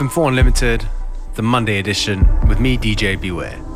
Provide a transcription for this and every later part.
FM4 Unlimited, the Monday edition, with me, DJ Beware.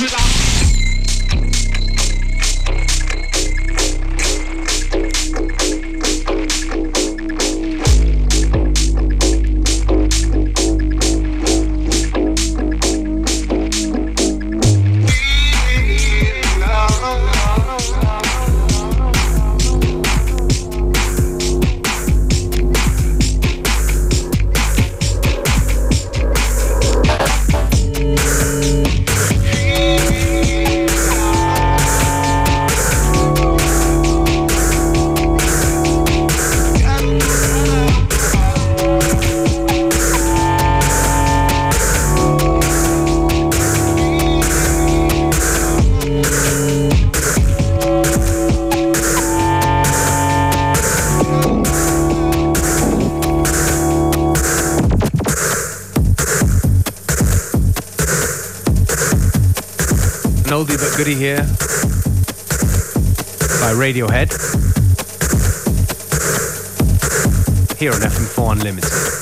追杀 Here by Radiohead here on FM4 Unlimited.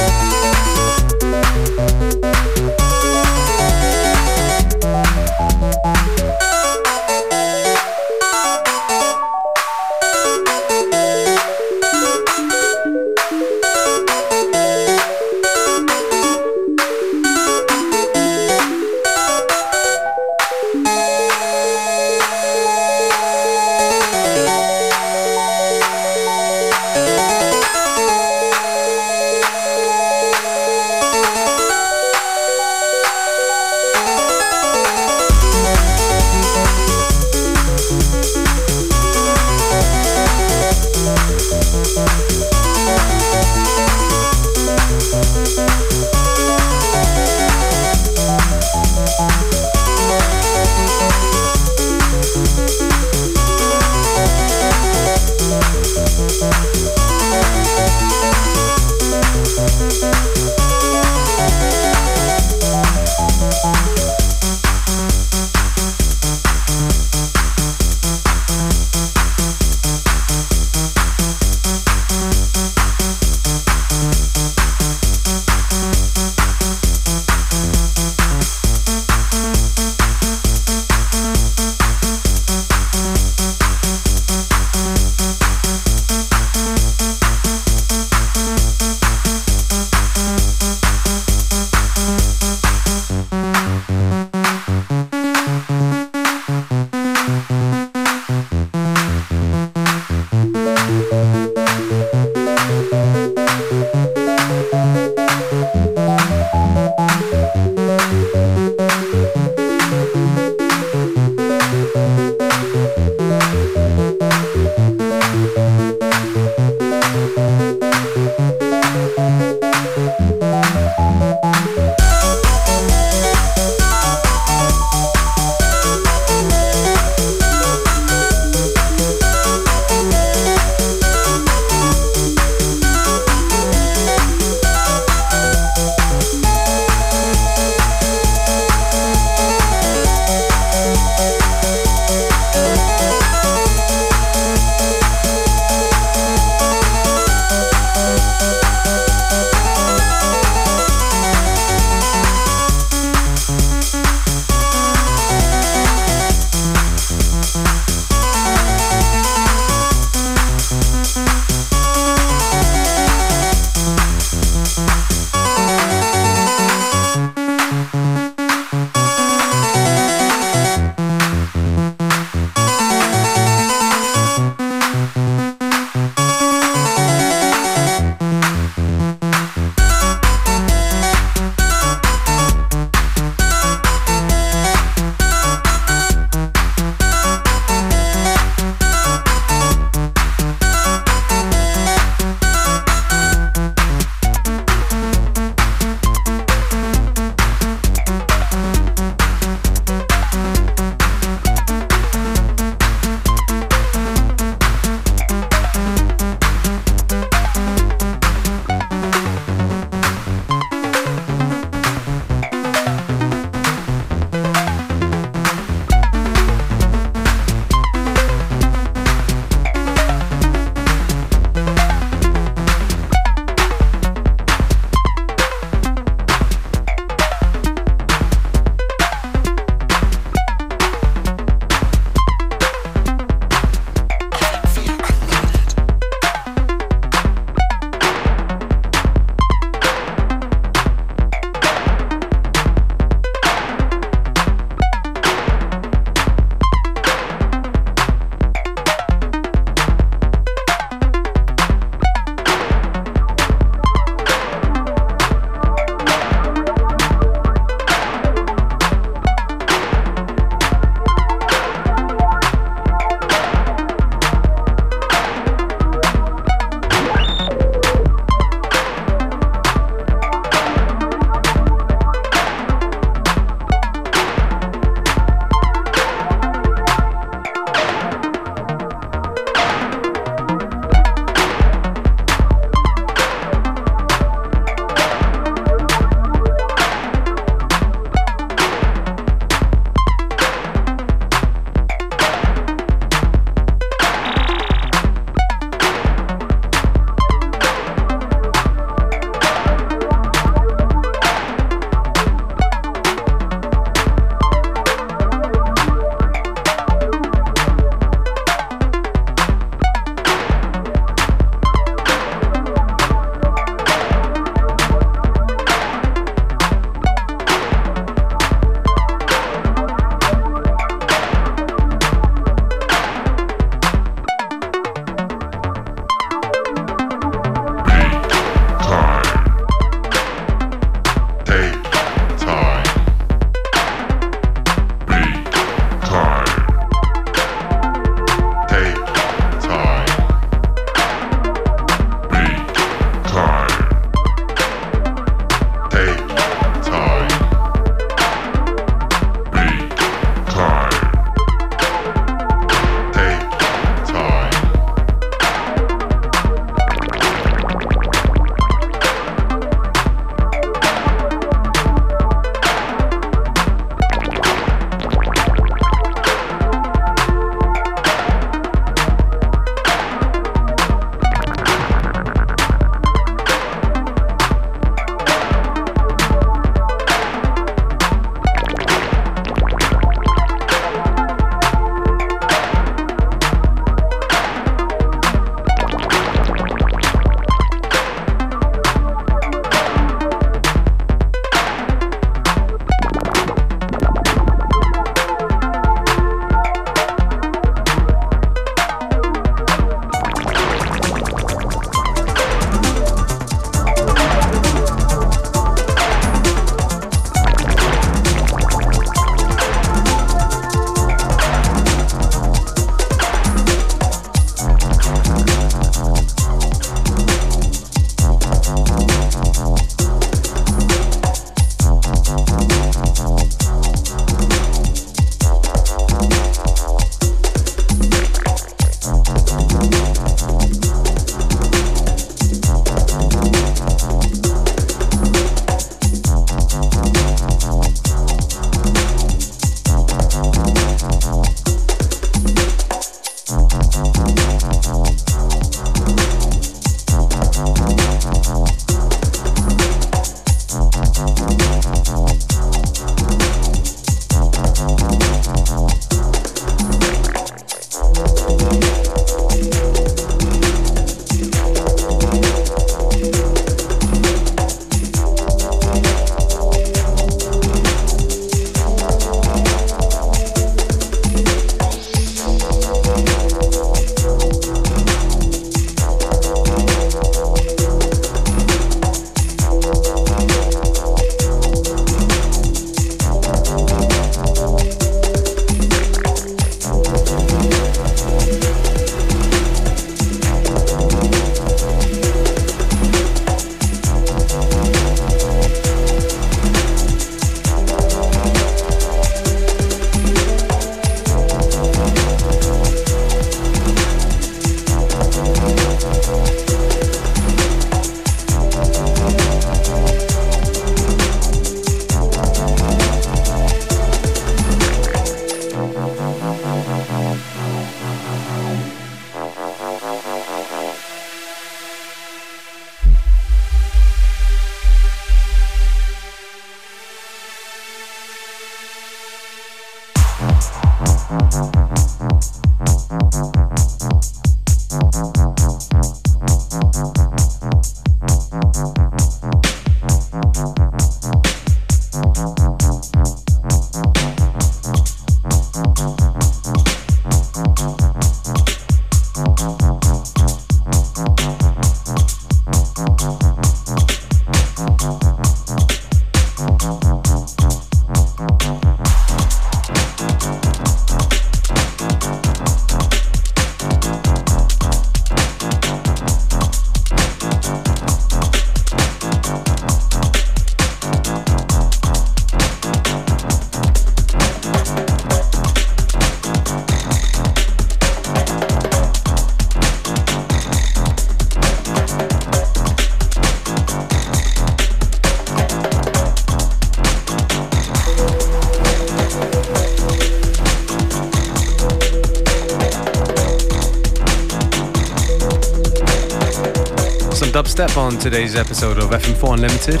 Step on today's episode of FM4 Unlimited.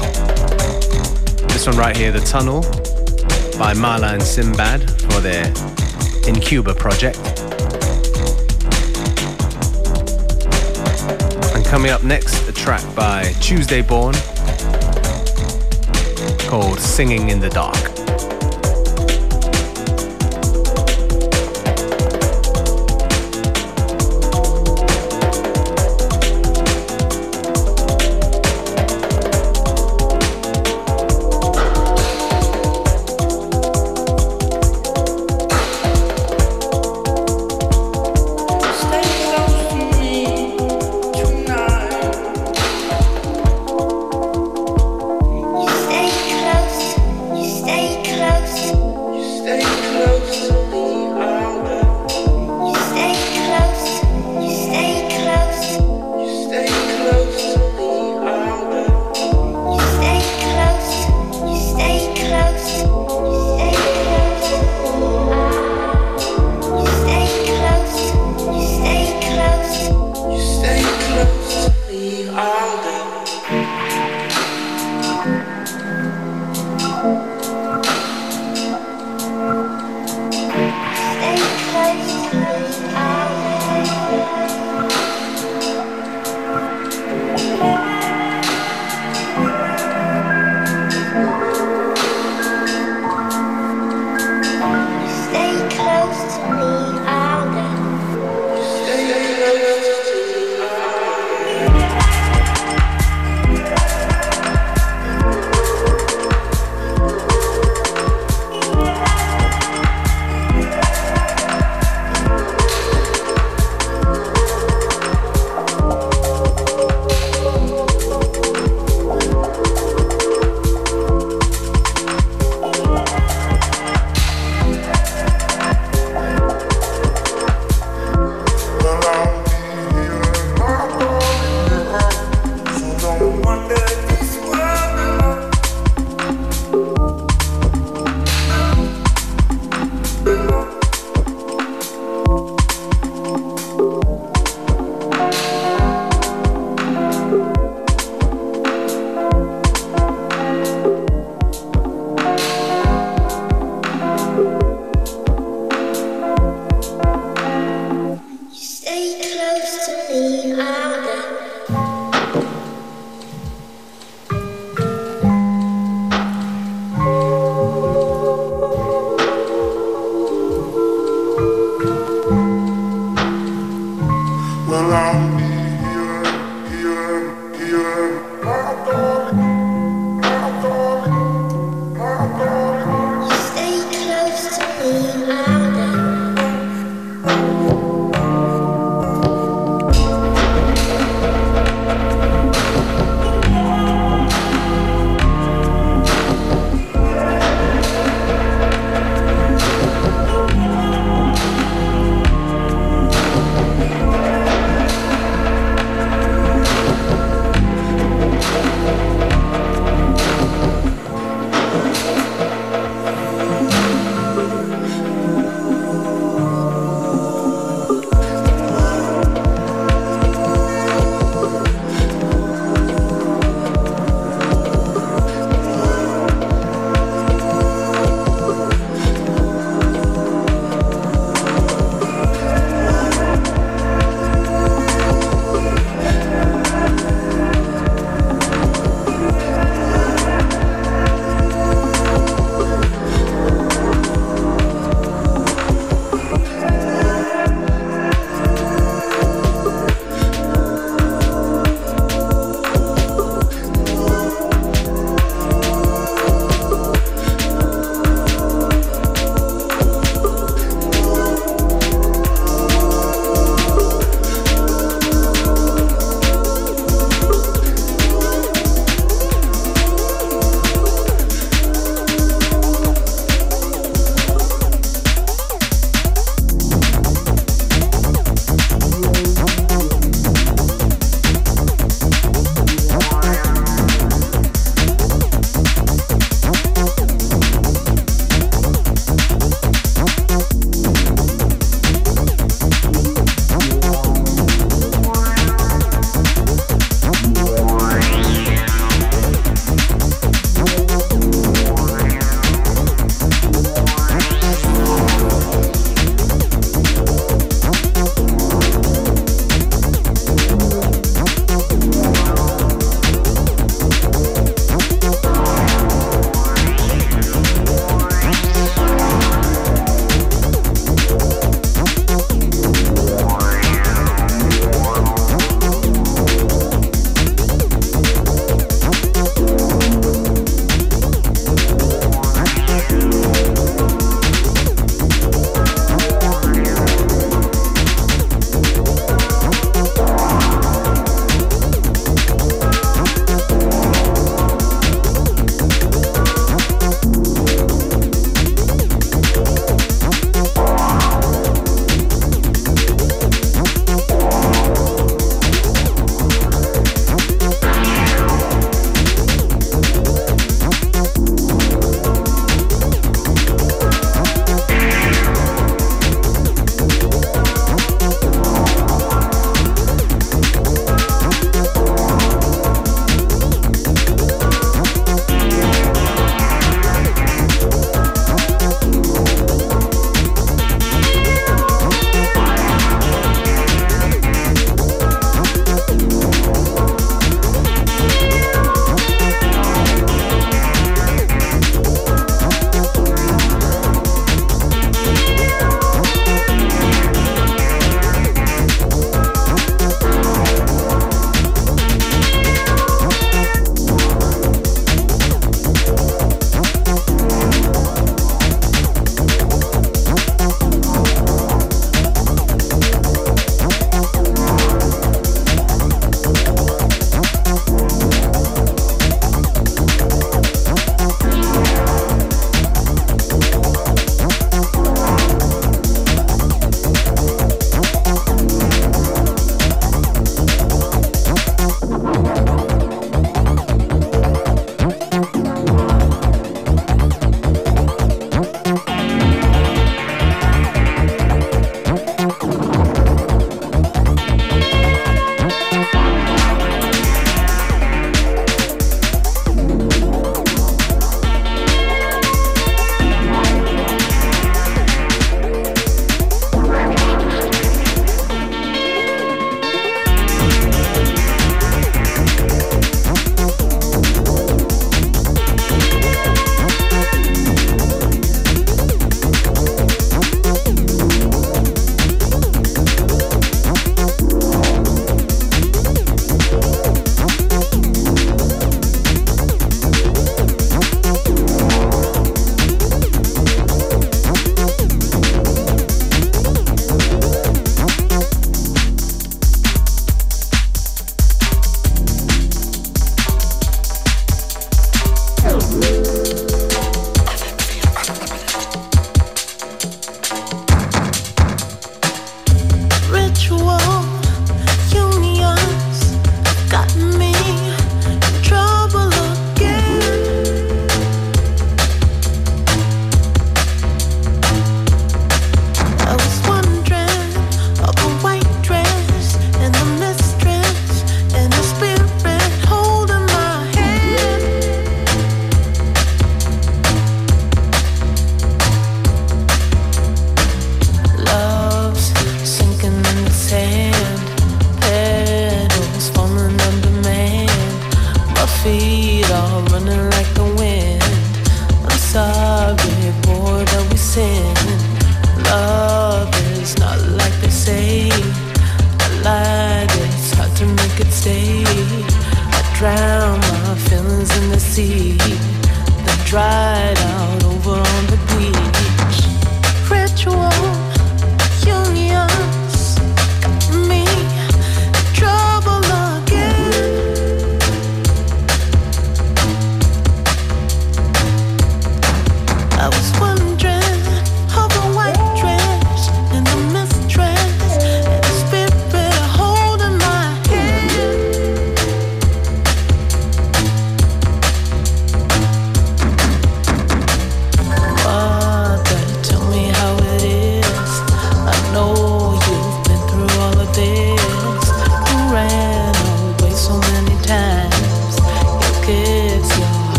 This one right here, The Tunnel by Marla and Simbad for their In Cuba project. And coming up next, a track by Tuesday Born called Singing in the Dark.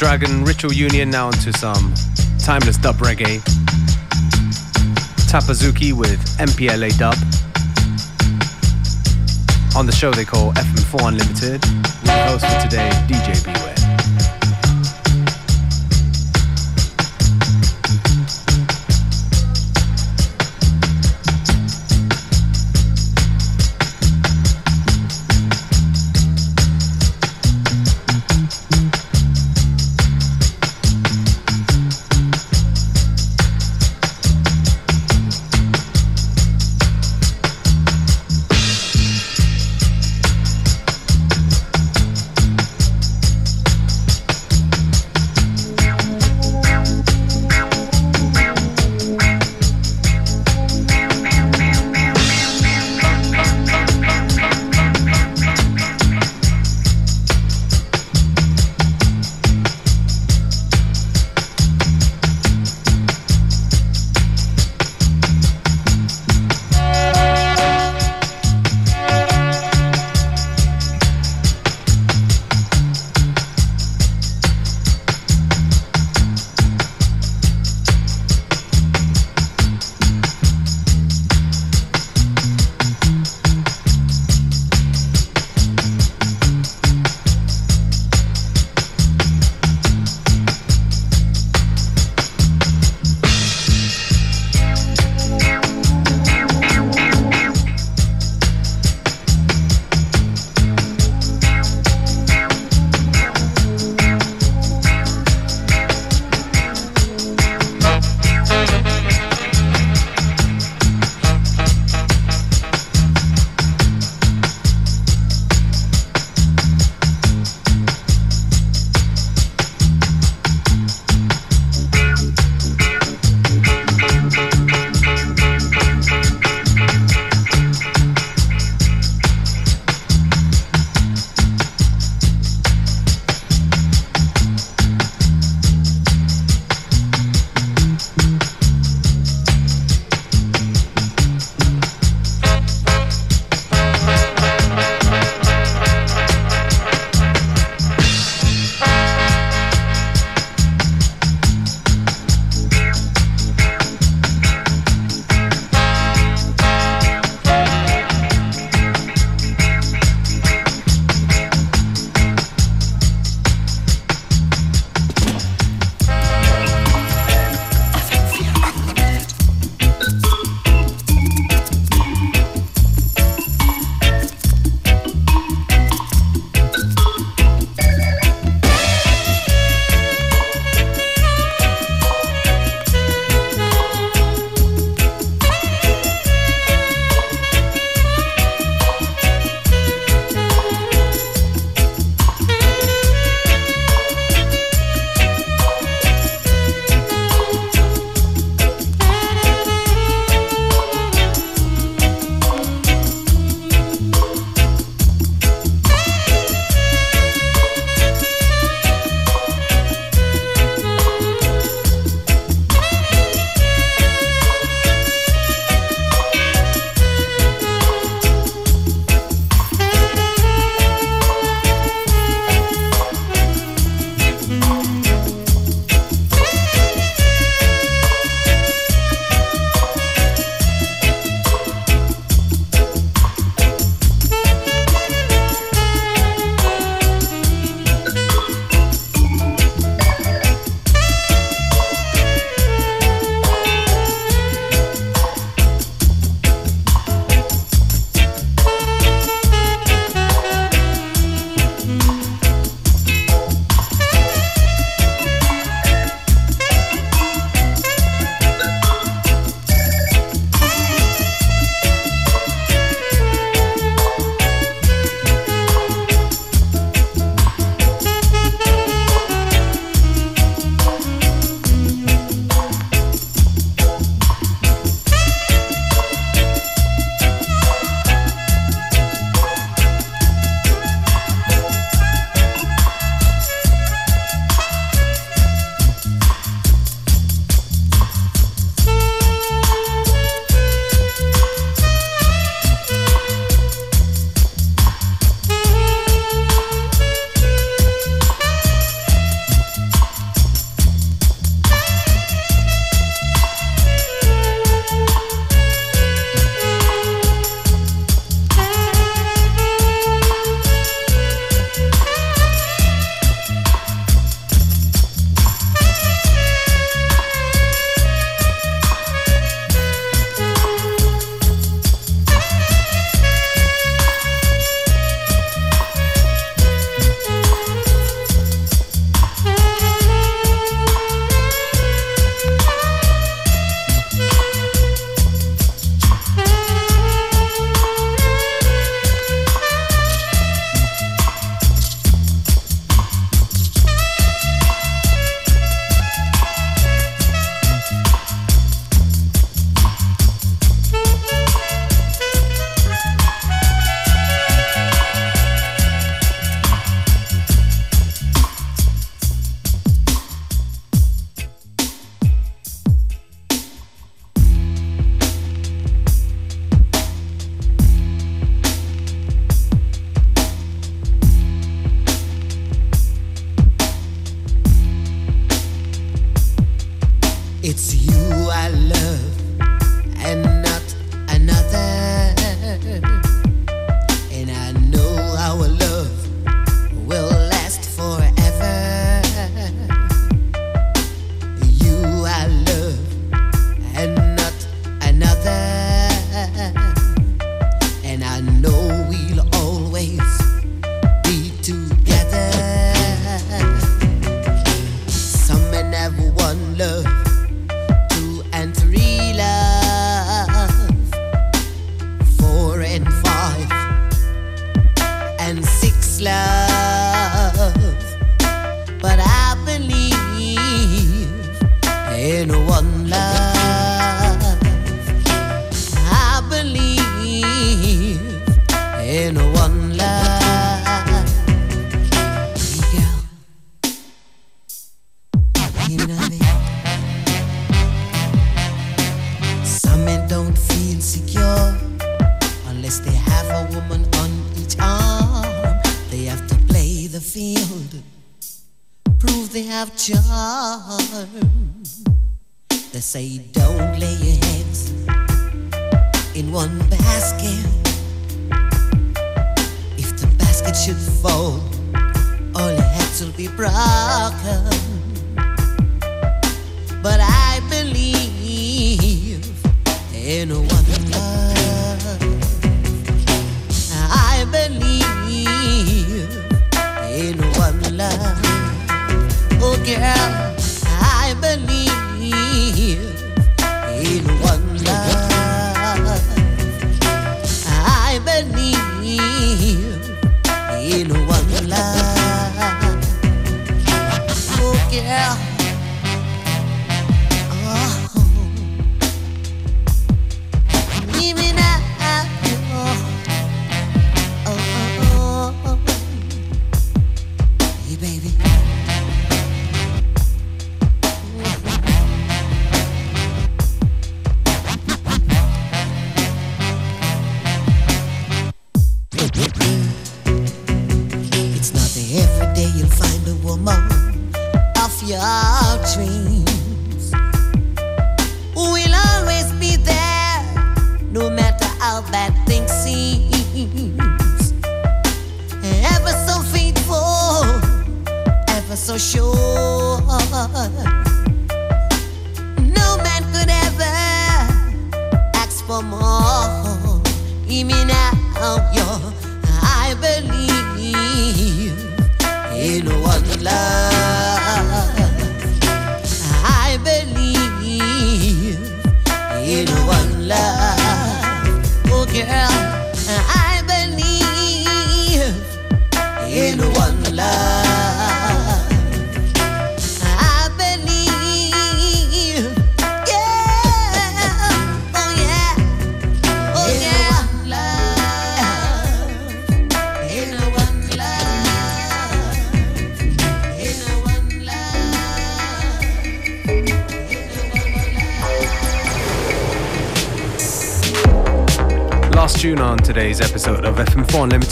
Dragon Ritual Union now into some timeless dub reggae. Tapazuki with MPLA dub. On the show they call FM4 Unlimited. Host for today, DJ Beware.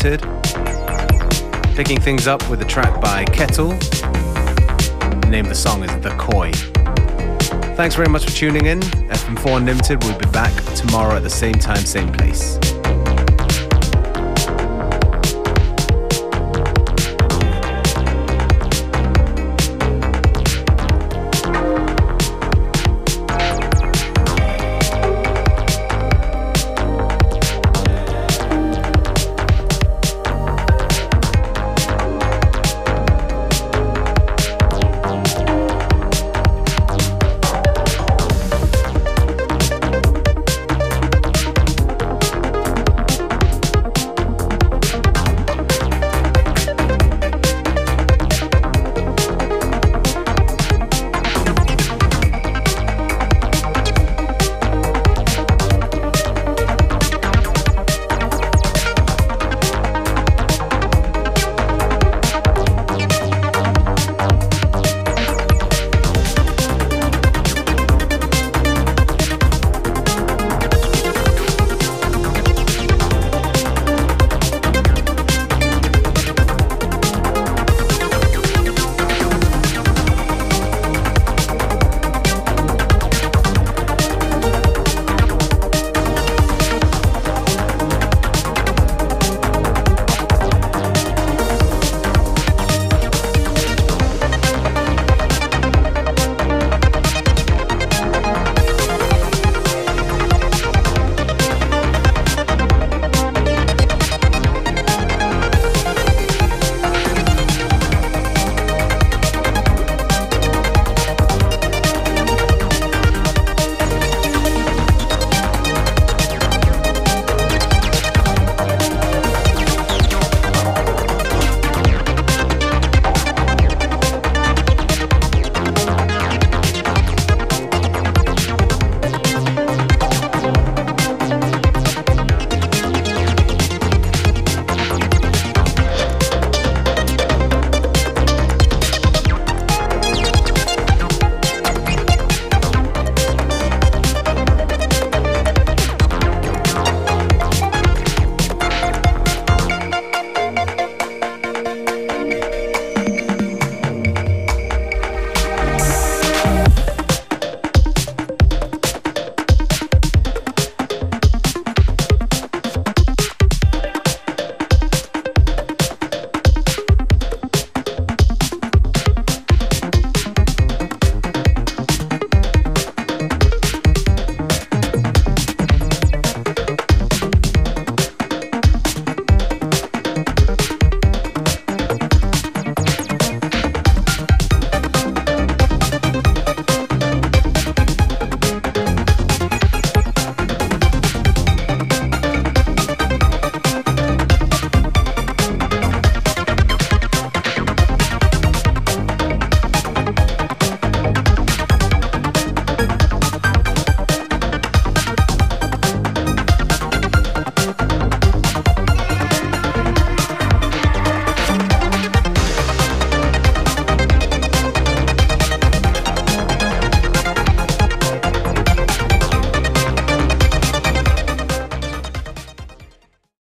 Limited. Picking things up with a track by Kettle. The name of the song is The Koi. Thanks very much for tuning in. FM4 Unlimited will be back tomorrow at the same time, same place.